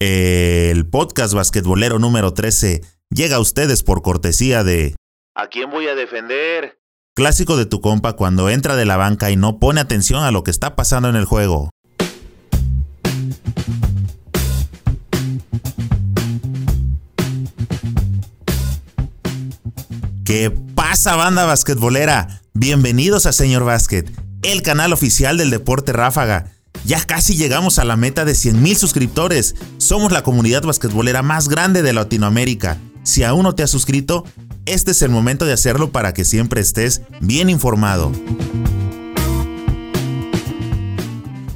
El podcast basquetbolero número 13 llega a ustedes por cortesía de ¿A quién voy a defender? Clásico de tu compa cuando entra de la banca y no pone atención a lo que está pasando en el juego. ¿Qué pasa banda basquetbolera? Bienvenidos a Señor Básquet, el canal oficial del deporte ráfaga. Ya casi llegamos a la meta de 100.000 suscriptores. Somos la comunidad basquetbolera más grande de Latinoamérica. Si aún no te has suscrito, este es el momento de hacerlo para que siempre estés bien informado.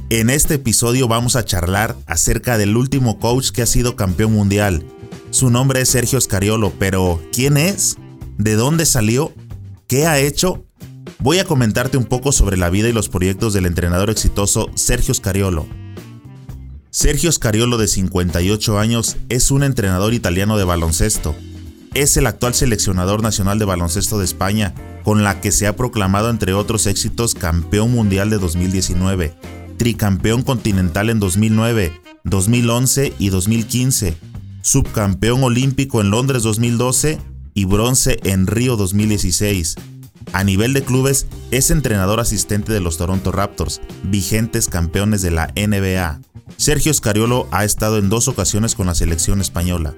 En este episodio vamos a charlar acerca del último coach que ha sido campeón mundial. Su nombre es Sergio Scariolo, pero ¿quién es? ¿De dónde salió? ¿Qué ha hecho? Voy a comentarte un poco sobre la vida y los proyectos del entrenador exitoso Sergio Scariolo. Sergio Scariolo de 58 años es un entrenador italiano de baloncesto. Es el actual seleccionador nacional de baloncesto de España, con la que se ha proclamado entre otros éxitos campeón mundial de 2019, tricampeón continental en 2009, 2011 y 2015, subcampeón olímpico en Londres 2012 y bronce en Río 2016 a nivel de clubes, es entrenador asistente de los Toronto Raptors, vigentes campeones de la NBA. Sergio Scariolo ha estado en dos ocasiones con la selección española.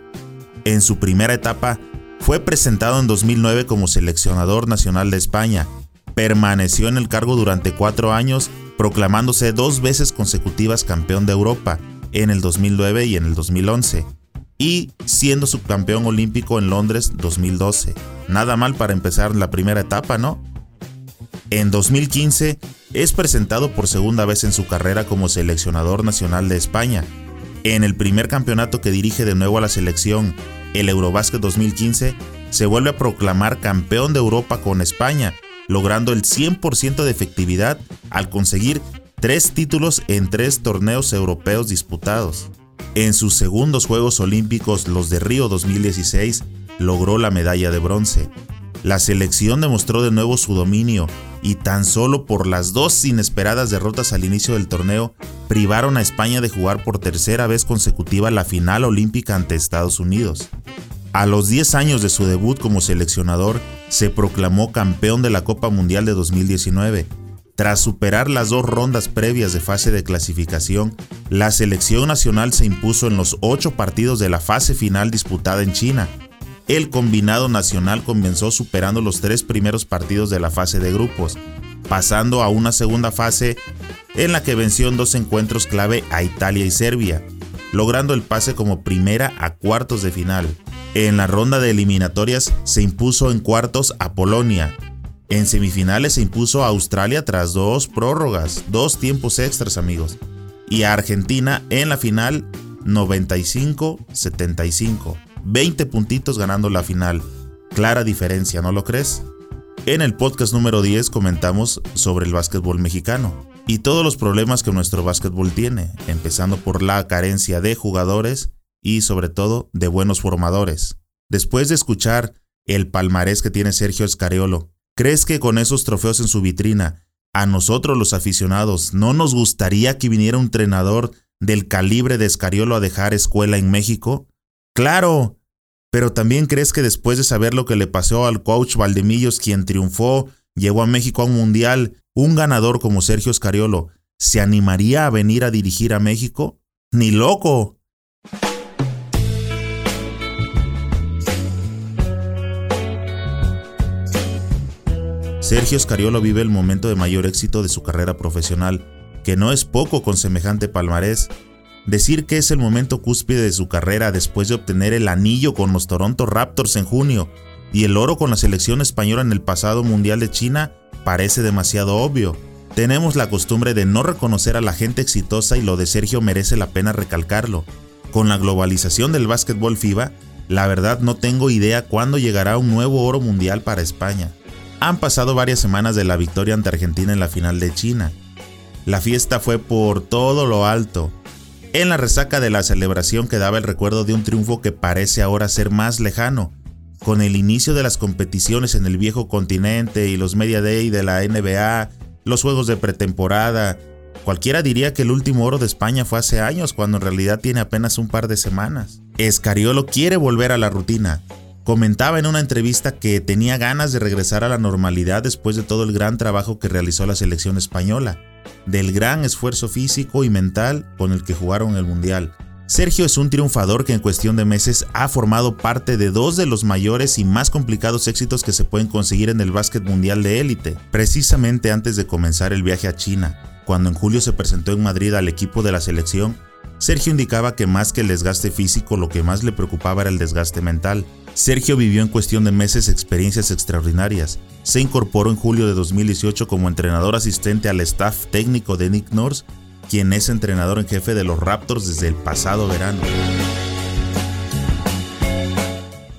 En su primera etapa, fue presentado en 2009 como seleccionador nacional de España. Permaneció en el cargo durante cuatro años, proclamándose dos veces consecutivas campeón de Europa, en el 2009 y en el 2011 y siendo subcampeón olímpico en Londres 2012. Nada mal para empezar la primera etapa, ¿no? En 2015 es presentado por segunda vez en su carrera como seleccionador nacional de España. En el primer campeonato que dirige de nuevo a la selección, el Eurobasket 2015, se vuelve a proclamar campeón de Europa con España, logrando el 100% de efectividad al conseguir tres títulos en tres torneos europeos disputados. En sus segundos Juegos Olímpicos, los de Río 2016, logró la medalla de bronce. La selección demostró de nuevo su dominio y tan solo por las dos inesperadas derrotas al inicio del torneo privaron a España de jugar por tercera vez consecutiva la final olímpica ante Estados Unidos. A los 10 años de su debut como seleccionador, se proclamó campeón de la Copa Mundial de 2019 tras superar las dos rondas previas de fase de clasificación, la selección nacional se impuso en los ocho partidos de la fase final disputada en China. El combinado nacional comenzó superando los tres primeros partidos de la fase de grupos, pasando a una segunda fase en la que venció en dos encuentros clave a Italia y Serbia, logrando el pase como primera a cuartos de final. En la ronda de eliminatorias se impuso en cuartos a Polonia, en semifinales se impuso a Australia tras dos prórrogas, dos tiempos extras amigos. Y a Argentina en la final 95-75. 20 puntitos ganando la final. Clara diferencia, ¿no lo crees? En el podcast número 10 comentamos sobre el básquetbol mexicano y todos los problemas que nuestro básquetbol tiene, empezando por la carencia de jugadores y sobre todo de buenos formadores. Después de escuchar el palmarés que tiene Sergio Escariolo ¿Crees que con esos trofeos en su vitrina, a nosotros los aficionados, no nos gustaría que viniera un entrenador del calibre de Escariolo a dejar escuela en México? Claro, pero también crees que después de saber lo que le pasó al coach Valdemillos, quien triunfó, llevó a México a un mundial, un ganador como Sergio Escariolo, ¿se animaría a venir a dirigir a México? ¡Ni loco! Sergio Scariolo vive el momento de mayor éxito de su carrera profesional, que no es poco con semejante palmarés. Decir que es el momento cúspide de su carrera después de obtener el anillo con los Toronto Raptors en junio y el oro con la selección española en el pasado Mundial de China parece demasiado obvio. Tenemos la costumbre de no reconocer a la gente exitosa y lo de Sergio merece la pena recalcarlo. Con la globalización del básquetbol FIBA, la verdad no tengo idea cuándo llegará un nuevo oro mundial para España. Han pasado varias semanas de la victoria ante Argentina en la final de China. La fiesta fue por todo lo alto. En la resaca de la celebración quedaba el recuerdo de un triunfo que parece ahora ser más lejano. Con el inicio de las competiciones en el viejo continente y los Media Day de la NBA, los juegos de pretemporada Cualquiera diría que el último oro de España fue hace años, cuando en realidad tiene apenas un par de semanas. Escariolo quiere volver a la rutina. Comentaba en una entrevista que tenía ganas de regresar a la normalidad después de todo el gran trabajo que realizó la selección española, del gran esfuerzo físico y mental con el que jugaron el Mundial. Sergio es un triunfador que en cuestión de meses ha formado parte de dos de los mayores y más complicados éxitos que se pueden conseguir en el básquet mundial de élite, precisamente antes de comenzar el viaje a China. Cuando en julio se presentó en Madrid al equipo de la selección, Sergio indicaba que más que el desgaste físico lo que más le preocupaba era el desgaste mental. Sergio vivió en cuestión de meses experiencias extraordinarias. Se incorporó en julio de 2018 como entrenador asistente al staff técnico de Nick Nurse quien es entrenador en jefe de los Raptors desde el pasado verano.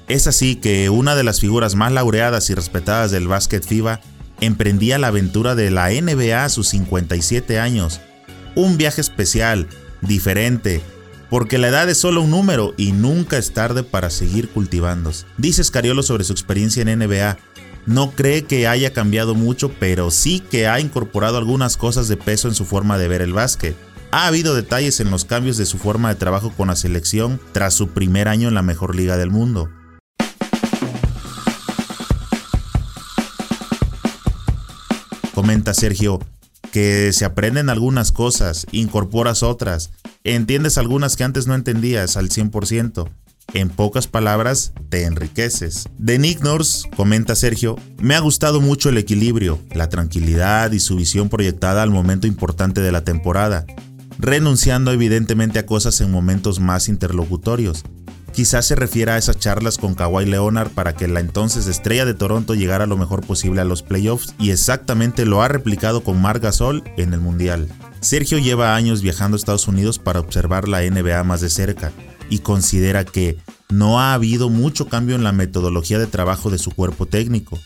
Es así que una de las figuras más laureadas y respetadas del básquet FIBA emprendía la aventura de la NBA a sus 57 años. Un viaje especial, diferente, porque la edad es solo un número y nunca es tarde para seguir cultivándose. Dice Scariolo sobre su experiencia en NBA, no cree que haya cambiado mucho, pero sí que ha incorporado algunas cosas de peso en su forma de ver el básquet. Ha habido detalles en los cambios de su forma de trabajo con la selección tras su primer año en la mejor liga del mundo. Comenta Sergio que se aprenden algunas cosas, incorporas otras, entiendes algunas que antes no entendías al 100%, en pocas palabras, te enriqueces. De Nick Nurse, comenta Sergio, me ha gustado mucho el equilibrio, la tranquilidad y su visión proyectada al momento importante de la temporada, renunciando evidentemente a cosas en momentos más interlocutorios. Quizás se refiera a esas charlas con Kawhi Leonard para que la entonces estrella de Toronto llegara lo mejor posible a los playoffs y exactamente lo ha replicado con Marc Gasol en el Mundial. Sergio lleva años viajando a Estados Unidos para observar la NBA más de cerca y considera que no ha habido mucho cambio en la metodología de trabajo de su cuerpo técnico.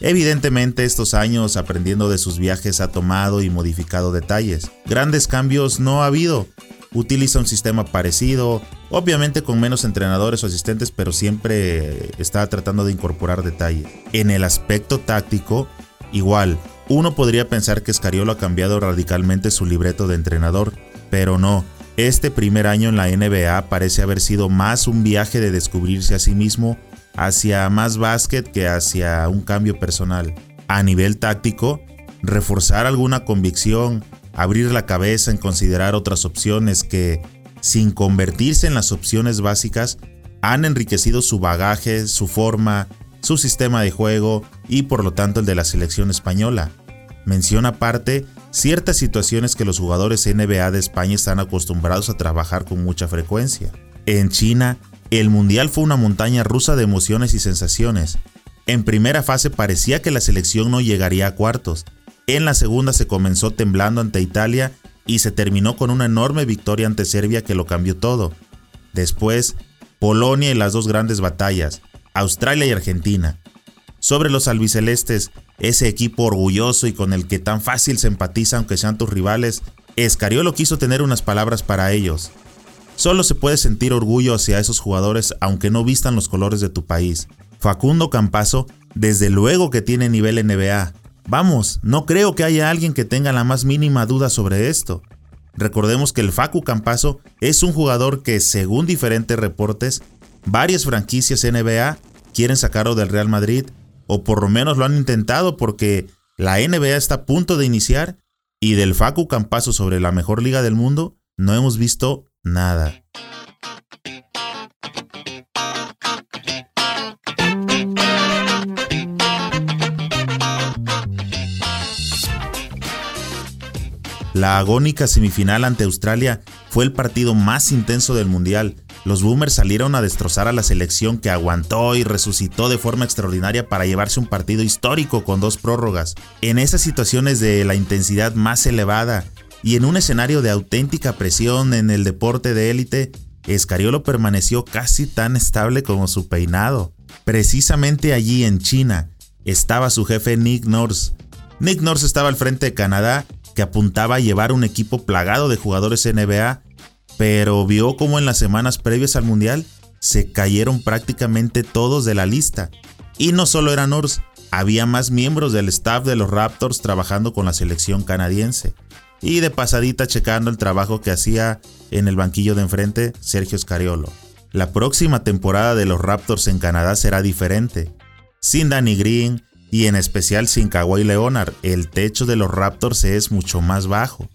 Evidentemente estos años aprendiendo de sus viajes ha tomado y modificado detalles. Grandes cambios no ha habido. Utiliza un sistema parecido, obviamente con menos entrenadores o asistentes, pero siempre está tratando de incorporar detalles. En el aspecto táctico, igual, uno podría pensar que Scariolo ha cambiado radicalmente su libreto de entrenador, pero no. Este primer año en la NBA parece haber sido más un viaje de descubrirse a sí mismo hacia más básquet que hacia un cambio personal. A nivel táctico, reforzar alguna convicción, abrir la cabeza en considerar otras opciones que, sin convertirse en las opciones básicas, han enriquecido su bagaje, su forma, su sistema de juego y por lo tanto el de la selección española. Menciona aparte ciertas situaciones que los jugadores NBA de España están acostumbrados a trabajar con mucha frecuencia. En China, el Mundial fue una montaña rusa de emociones y sensaciones. En primera fase parecía que la selección no llegaría a cuartos. En la segunda se comenzó temblando ante Italia y se terminó con una enorme victoria ante Serbia que lo cambió todo. Después, Polonia y las dos grandes batallas, Australia y Argentina. Sobre los albicelestes, ese equipo orgulloso y con el que tan fácil se empatiza aunque sean tus rivales, Escariolo quiso tener unas palabras para ellos. Solo se puede sentir orgullo hacia esos jugadores aunque no vistan los colores de tu país. Facundo Campazo, desde luego que tiene nivel NBA. Vamos, no creo que haya alguien que tenga la más mínima duda sobre esto. Recordemos que el Facu Campazo es un jugador que, según diferentes reportes, varias franquicias NBA quieren sacarlo del Real Madrid o por lo menos lo han intentado porque la NBA está a punto de iniciar y del Facu Campazo sobre la mejor liga del mundo no hemos visto nada. La agónica semifinal ante Australia fue el partido más intenso del Mundial, los Boomers salieron a destrozar a la selección que aguantó y resucitó de forma extraordinaria para llevarse un partido histórico con dos prórrogas. En esas situaciones de la intensidad más elevada y en un escenario de auténtica presión en el deporte de élite, Escariolo permaneció casi tan estable como su peinado. Precisamente allí en China estaba su jefe Nick Nurse. Nick Nurse estaba al frente de Canadá, que apuntaba a llevar un equipo plagado de jugadores NBA pero vio como en las semanas previas al Mundial se cayeron prácticamente todos de la lista. Y no solo eran Ors, había más miembros del staff de los Raptors trabajando con la selección canadiense. y de pasadita checando el trabajo que hacía en el banquillo de enfrente Sergio Scariolo. La próxima temporada de los Raptors en Canadá será diferente. Sin Danny Green y en especial sin Kawhi Leonard, el techo de los Raptors es mucho más bajo.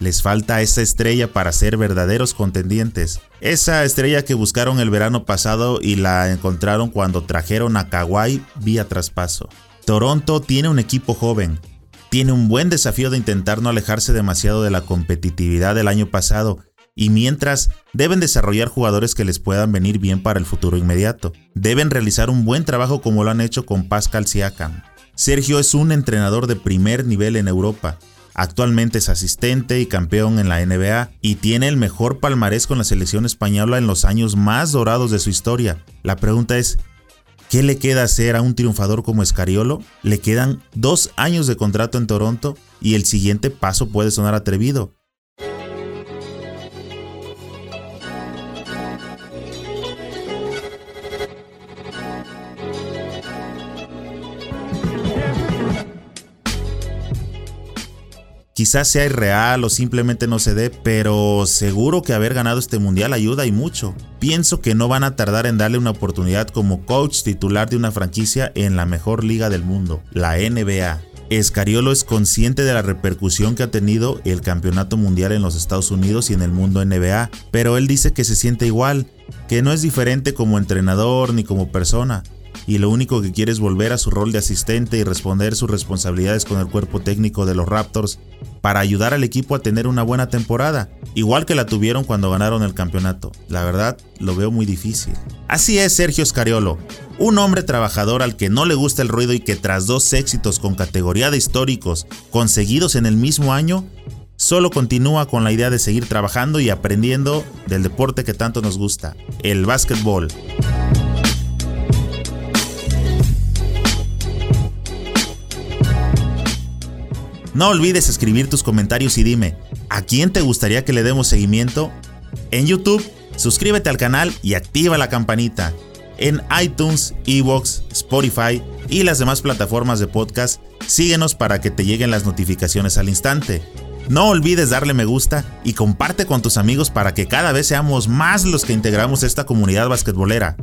Les falta esa estrella para ser verdaderos contendientes. Esa estrella que buscaron el verano pasado y la encontraron cuando trajeron a Kawhi vía traspaso. Toronto tiene un equipo joven. Tiene un buen desafío de intentar no alejarse demasiado de la competitividad del año pasado y mientras deben desarrollar jugadores que les puedan venir bien para el futuro inmediato. Deben realizar un buen trabajo como lo han hecho con Pascal Siakam. Sergio es un entrenador de primer nivel en Europa Actualmente es asistente y campeón en la NBA y tiene el mejor palmarés con la selección española en los años más dorados de su historia. La pregunta es, ¿qué le queda hacer a un triunfador como Escariolo? Le quedan dos años de contrato en Toronto y el siguiente paso puede sonar atrevido. Quizás sea irreal o simplemente no se dé, pero seguro que haber ganado este mundial ayuda y mucho. Pienso que no van a tardar en darle una oportunidad como coach titular de una franquicia en la mejor liga del mundo, la NBA. Escariolo es consciente de la repercusión que ha tenido el campeonato mundial en los Estados Unidos y en el mundo NBA, pero él dice que se siente igual, que no es diferente como entrenador ni como persona, y lo único que quiere es volver a su rol de asistente y responder sus responsabilidades con el cuerpo técnico de los Raptors para ayudar al equipo a tener una buena temporada, igual que la tuvieron cuando ganaron el campeonato. La verdad, lo veo muy difícil. Así es Sergio Scariolo, un hombre trabajador al que no le gusta el ruido y que tras dos éxitos con categoría de históricos conseguidos en el mismo año, solo continúa con la idea de seguir trabajando y aprendiendo del deporte que tanto nos gusta, el básquetbol. No olvides escribir tus comentarios y dime, ¿a quién te gustaría que le demos seguimiento? En YouTube, suscríbete al canal y activa la campanita. En iTunes, Evox, Spotify y las demás plataformas de podcast, síguenos para que te lleguen las notificaciones al instante. No olvides darle me gusta y comparte con tus amigos para que cada vez seamos más los que integramos esta comunidad basquetbolera.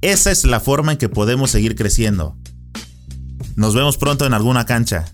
Esa es la forma en que podemos seguir creciendo. Nos vemos pronto en alguna cancha.